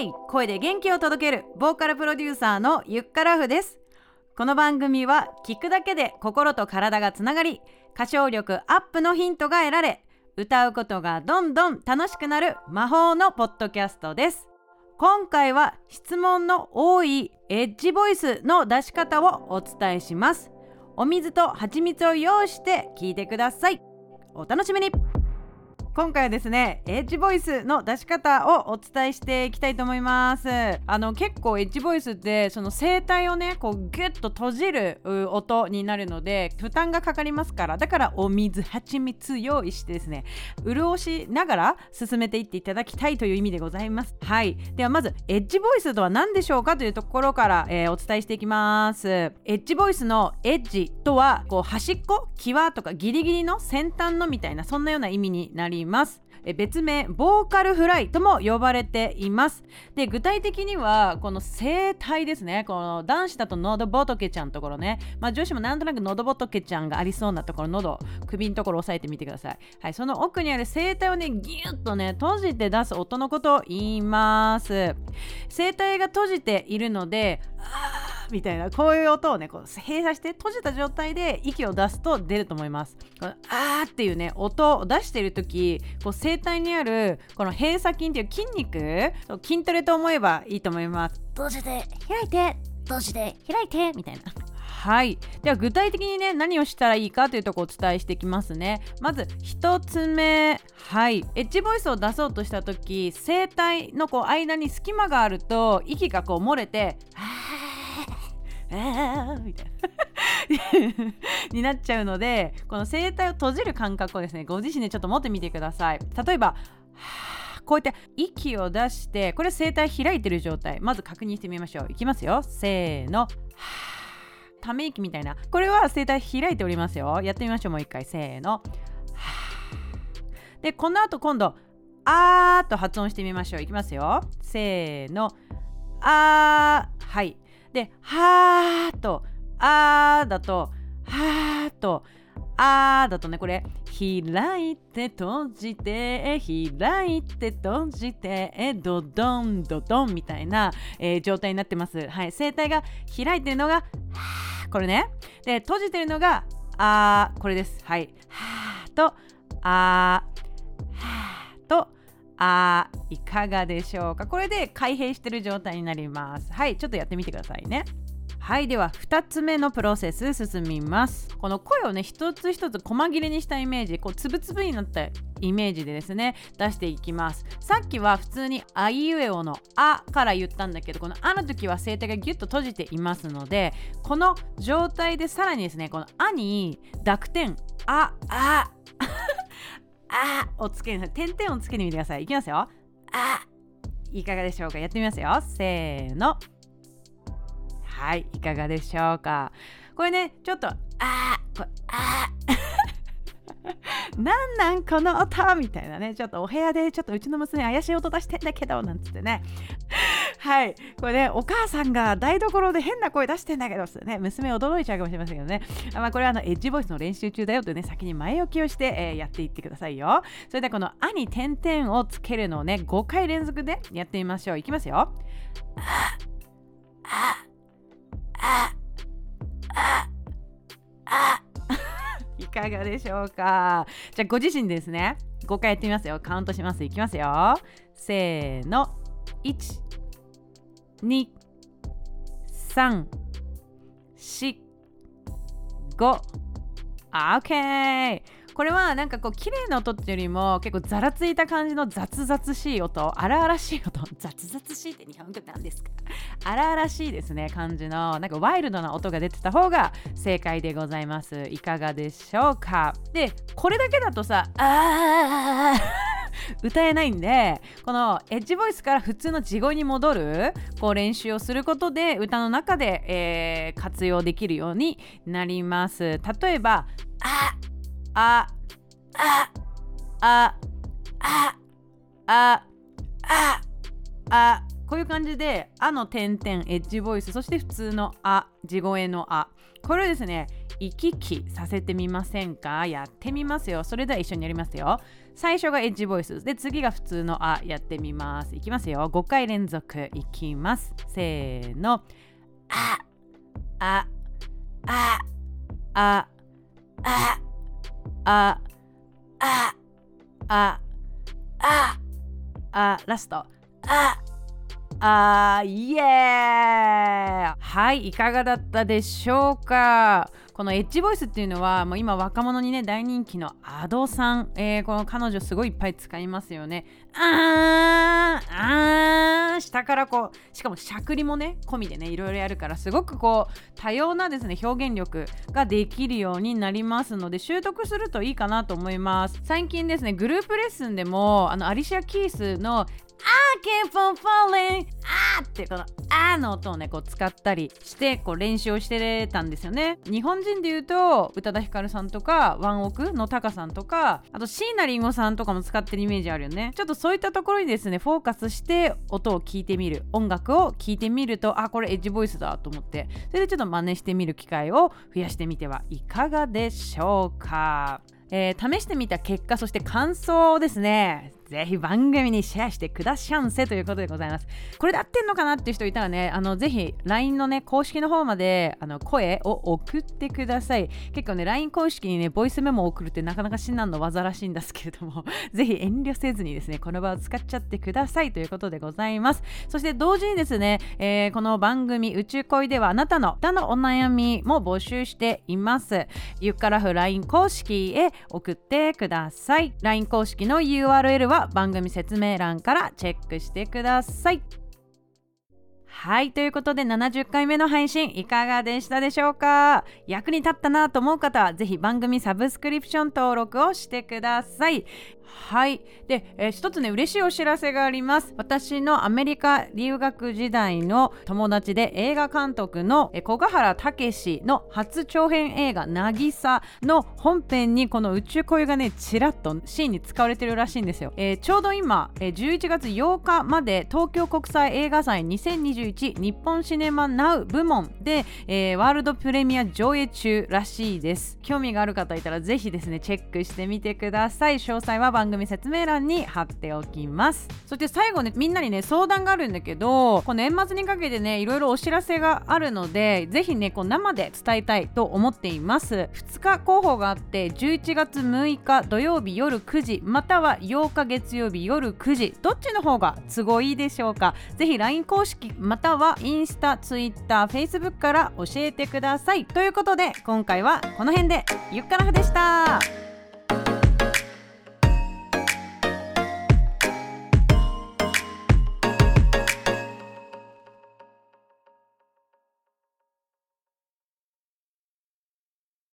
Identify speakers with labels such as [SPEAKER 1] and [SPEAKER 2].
[SPEAKER 1] イ声で元気を届けるボーカルプロデューサーのゆっからふです。この番組は聞くだけで心と体がつながり歌唱力アップのヒントが得られ歌うことがどんどん楽しくなる魔法のポッドキャストです。今回は質問の多いエッジボイスの出し方をお伝えします。お水と蜂蜜を用意して聞いてください。お楽しみに。今回はですねエッジボイスの出し方をお伝えしていきたいと思います。あの結構エッジボイスってその声帯をねこうギュッと閉じる音になるので負担がかかりますから。だからお水蜂蜜用意してですね潤しながら進めていっていただきたいという意味でございます。はい。ではまずエッジボイスとは何でしょうかというところから、えー、お伝えしていきます。エッジボイスのエッジとはこう端っこ際とかギリギリの先端のみたいなそんなような意味になりいます。別名ボーカルフライとも呼ばれています。で具体的にはこの声帯ですね。この男子だと喉仏ちゃんのところね、まあ、女子もなんとなく喉仏ちゃんがありそうなところ喉首のところ押さえてみてください、はい、その奥にある声帯をねギュッとね閉じて出す音のことを言います。声帯が閉じているのであーみたいなこういう音をねこう閉鎖して閉じた状態で息を出すと出ると思います。このあーっていうね音を出してる時こう声帯にあるこの閉鎖筋っていう筋肉筋トレと思えばいいと思います。
[SPEAKER 2] 閉じて開いて閉じて開いてみたいな。
[SPEAKER 1] はい。では具体的にね何をしたらいいかというとこをお伝えしていきますね。まず1つ目。はい。エッジボイスを出そうとした時声帯のこう間に隙間があると息がこう漏れて「はえーみたいな。になっちゃうのでこの声帯を閉じる感覚をですねご自身でちょっと持ってみてください。例えばこうやって息を出してこれ声帯開いてる状態。まず確認してみましょう。いきますよ。せーの。ため息みたいな。これは声帯開いておりますよ。やってみましょうもう一回。せーの。でこの後今度あーと発音してみましょう。いきますよ。せーの。あーはい。で、はーと、あーだと、はーと、あーだとね、これ、開いて閉じて、開いて閉じて、ドドンドドンみたいな、えー、状態になってます。はい、声帯が開いてるのが、はーこれね。で、閉じてるのが、あー、これです。はい。はーと、あー、はー、あいかがでしょうか？これで開閉してる状態になります。はいちょっとやってみてくださいね。はいでは2つ目のプロセス進みます。この声をね一つ一つ細切れにしたイメージこうつぶつぶになったイメージでですね出していきます。さっきは普通にあいうえおのあから言ったんだけどこのあの時は声帯がギュッと閉じていますのでこの状態でさらにですねこのあに濁点あああをつける点々をつけてみてください。いきますよ。あ。いかがでしょうか？やってみますよせーの。はいいかがでしょうか？これねちょっとあ。これあ。なんなんこの音？みたいなね。ちょっとお部屋でちょっとうちの娘怪しい音出してんだけどなんつってねはい。これねお母さんが台所で変な声出してんだけどね娘驚いちゃうかもしれませんけどね。まあこれはあのエッジボイスの練習中だよとね先に前置きをして、えー、やっていってくださいよ。それではこの「あ」に点々をつけるのをね5回連続でやってみましょう。いきますよ。いかがでしょうか。じゃあご自身ですね。5回やってみますよ。カウントします。いきますよ。せーの。1 2 3 4 5 OK これはなんかこう綺麗な音っていうよりも結構ざらついた感じの雑々しい音。荒々しい音。雑々しいって日本語なんですか？荒々しいですね感じの。なんかワイルドな音が出てた方が正解でございます。いかがでしょうか？でこれだけだとさあー。歌えないんでこのエッジボイスから普通の地声に戻るこう練習をすることで歌の中で、えー、活用できるようになります。例えばああああああああこういう感じで「あ」の点々エッジボイスそして普通の「あ」地声の「あ」これをですね行き来させてみませんか？やってみますよ。それでは一緒にやりますよ。最初がエッジボイスで次が普通のあやってみます。いきますよ。5回連続いきます。せーの。ああああああああああラスト。ああイエーはいいかがだったでしょうか？このエッジボイスっていうのはもう今若者にね大人気のアドさん、えー、この彼女すごいいっぱい使いますよね。あーあー下からこうしかもしゃくりもね込みでねいろいろやるからすごくこう多様なですね表現力ができるようになりますので習得するといいかなと思います。最近ですねグループレッスンでもあのアリシア・キースの I keep on falling ってこのあの音をねこう使ったりしてこう練習をしてたんですよね。日本人で言うと宇多田ヒカルさんとかワンオクのタカさんとかあと椎名林檎さんとかも使ってるイメージあるよね。ちょっとそういったところにですねフォーカスして音を聞いてみる。音楽を聞いてみるとあこれエッジボイスだと思って。それでちょっと真似してみる機会を増やしてみてはいかがでしょうか。えー、試してみた結果そして感想ですね。ぜひ番組にシェアしてくだしゃんせということでございます。これで合ってんのかなっていう人いたらね、あのぜひ LINE のね、公式の方まであの声を送ってください。結構ね、LINE 公式にね、ボイスメモを送るってなかなか至難の技らしいんですけれども、ぜひ遠慮せずにですね、この場を使っちゃってくださいということでございます。そして同時にですね、えー、この番組宇宙恋ではあなたの歌のお悩みも募集しています。ゆっからふ LINE 公式へ送ってください。LINE 公式の URL は番組説明欄からチェックしてください。はいということで70回目の配信いかがでしたでしょうか？役に立ったなと思う方は是非番組サブスクリプション登録をしてくださいはい。で、えー、一つね嬉しいお知らせがあります。私のアメリカ留学時代の友達で映画監督の小ヶ原武史の初長編映画「渚」の本編にこの宇宙恋がねちらっとシーンに使われてるらしいんですよ、えー、ちょうど今、えー、11月8日まで東京国際映画祭2021日本シネマナウ部門で、えー、ワールドプレミア上映中らしいです。興味がある方いたらぜひですねチェックしてみてください。詳細は番組説明欄に貼っておきます。そして最後ねみんなにね相談があるんだけどこの年末にかけてねいろいろお知らせがあるのでぜひねこう生で伝えたいと思っています。2日候補があって11月6日土曜日夜9時または8日月曜日夜9時どっちの方が都合いいでしょうか？ぜひ LINE 公式またはインスタ、Twitter、Facebook から教えてください。ということで今回はこの辺で。ゆっからふでした。